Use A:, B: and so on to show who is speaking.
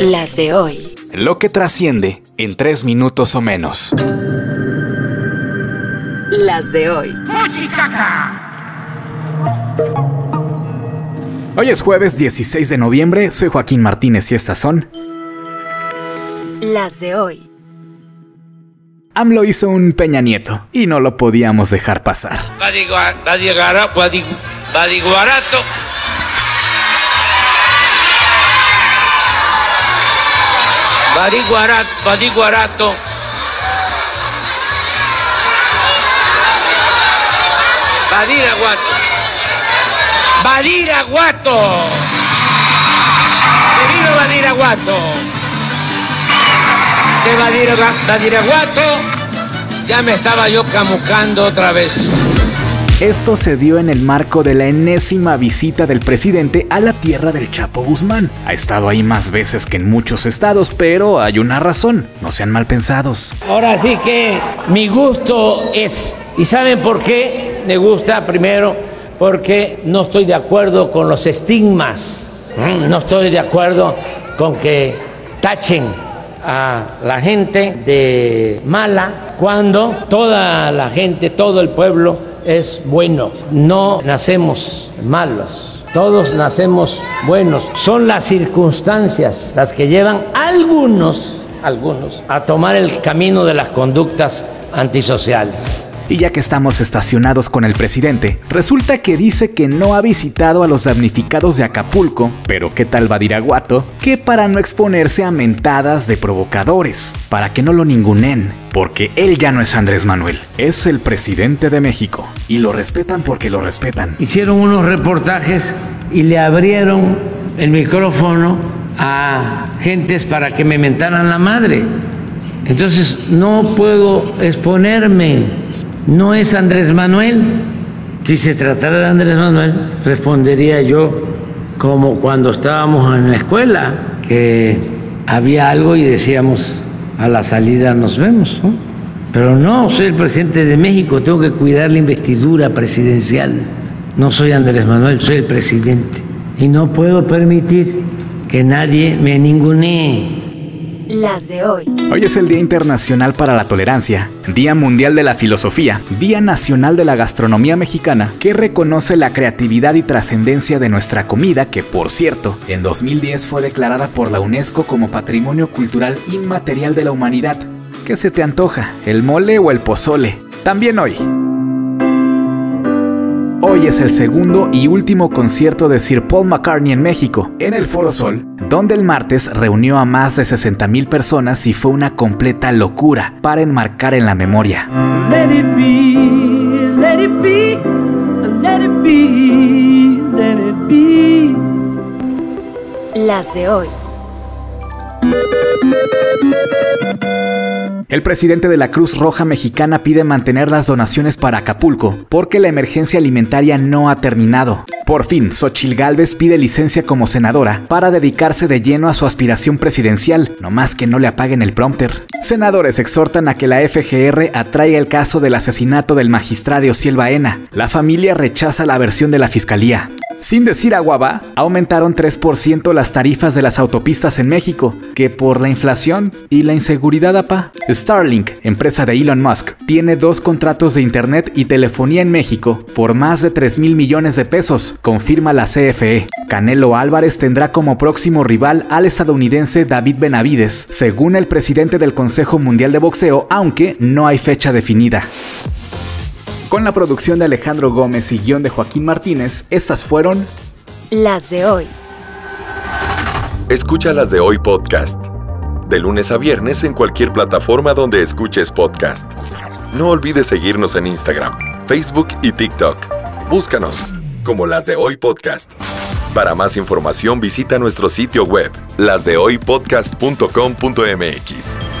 A: Las de hoy.
B: Lo que trasciende en tres minutos o menos.
A: Las de hoy.
B: Hoy es jueves 16 de noviembre, soy Joaquín Martínez y estas son...
A: Las de hoy.
B: AMLO hizo un Peña Nieto y no lo podíamos dejar pasar.
C: Badiguarato. Badiguarato. Badiguarato. Badiraguato. Badiraguato. Que vino Badiraguato. De Badira- Badiraguato. Ya me estaba yo camucando otra vez.
B: Esto se dio en el marco de la enésima visita del presidente a la tierra del Chapo Guzmán. Ha estado ahí más veces que en muchos estados, pero hay una razón, no sean mal pensados.
C: Ahora sí que mi gusto es, ¿y saben por qué me gusta? Primero, porque no estoy de acuerdo con los estigmas, ¿m? no estoy de acuerdo con que tachen a la gente de mala cuando toda la gente, todo el pueblo es bueno. No nacemos malos. Todos nacemos buenos. Son las circunstancias las que llevan a algunos, algunos, a tomar el camino de las conductas antisociales.
B: Y ya que estamos estacionados con el presidente, resulta que dice que no ha visitado a los damnificados de Acapulco, pero ¿qué tal Badiraguato? Que para no exponerse a mentadas de provocadores, para que no lo ningunen, porque él ya no es Andrés Manuel, es el presidente de México, y lo respetan porque lo respetan.
C: Hicieron unos reportajes y le abrieron el micrófono a gentes para que me mentaran la madre. Entonces no puedo exponerme. No es Andrés Manuel. Si se tratara de Andrés Manuel, respondería yo como cuando estábamos en la escuela, que había algo y decíamos a la salida nos vemos. ¿no? Pero no, soy el presidente de México, tengo que cuidar la investidura presidencial. No soy Andrés Manuel, soy el presidente. Y no puedo permitir que nadie me ningunee.
A: Las de hoy.
B: Hoy es el Día Internacional para la Tolerancia, Día Mundial de la Filosofía, Día Nacional de la Gastronomía Mexicana, que reconoce la creatividad y trascendencia de nuestra comida, que por cierto, en 2010 fue declarada por la UNESCO como Patrimonio Cultural Inmaterial de la Humanidad. ¿Qué se te antoja? ¿El mole o el pozole? También hoy. Hoy es el segundo y último concierto de Sir Paul McCartney en México, en el Foro Sol, donde el martes reunió a más de 60.000 personas y fue una completa locura para enmarcar en la memoria.
D: Let it be, let it be, let it be, let it be.
A: Las de hoy.
B: El presidente de la Cruz Roja Mexicana pide mantener las donaciones para Acapulco porque la emergencia alimentaria no ha terminado. Por fin, Xochil Gálvez pide licencia como senadora para dedicarse de lleno a su aspiración presidencial, no más que no le apaguen el prompter. Senadores exhortan a que la FGR atraiga el caso del asesinato del magistrado Ociel Baena. La familia rechaza la versión de la fiscalía. Sin decir agua va, aumentaron 3% las tarifas de las autopistas en México, que por la inflación y la inseguridad apa. Starlink, empresa de Elon Musk, tiene dos contratos de internet y telefonía en México por más de 3 mil millones de pesos, confirma la CFE. Canelo Álvarez tendrá como próximo rival al estadounidense David Benavides, según el presidente del Consejo Mundial de Boxeo, aunque no hay fecha definida. Con la producción de Alejandro Gómez y guion de Joaquín Martínez, estas fueron
A: Las de hoy.
E: Escucha las de hoy podcast. De lunes a viernes en cualquier plataforma donde escuches podcast. No olvides seguirnos en Instagram, Facebook y TikTok. Búscanos como las de hoy podcast. Para más información visita nuestro sitio web, lasdehoypodcast.com.mx.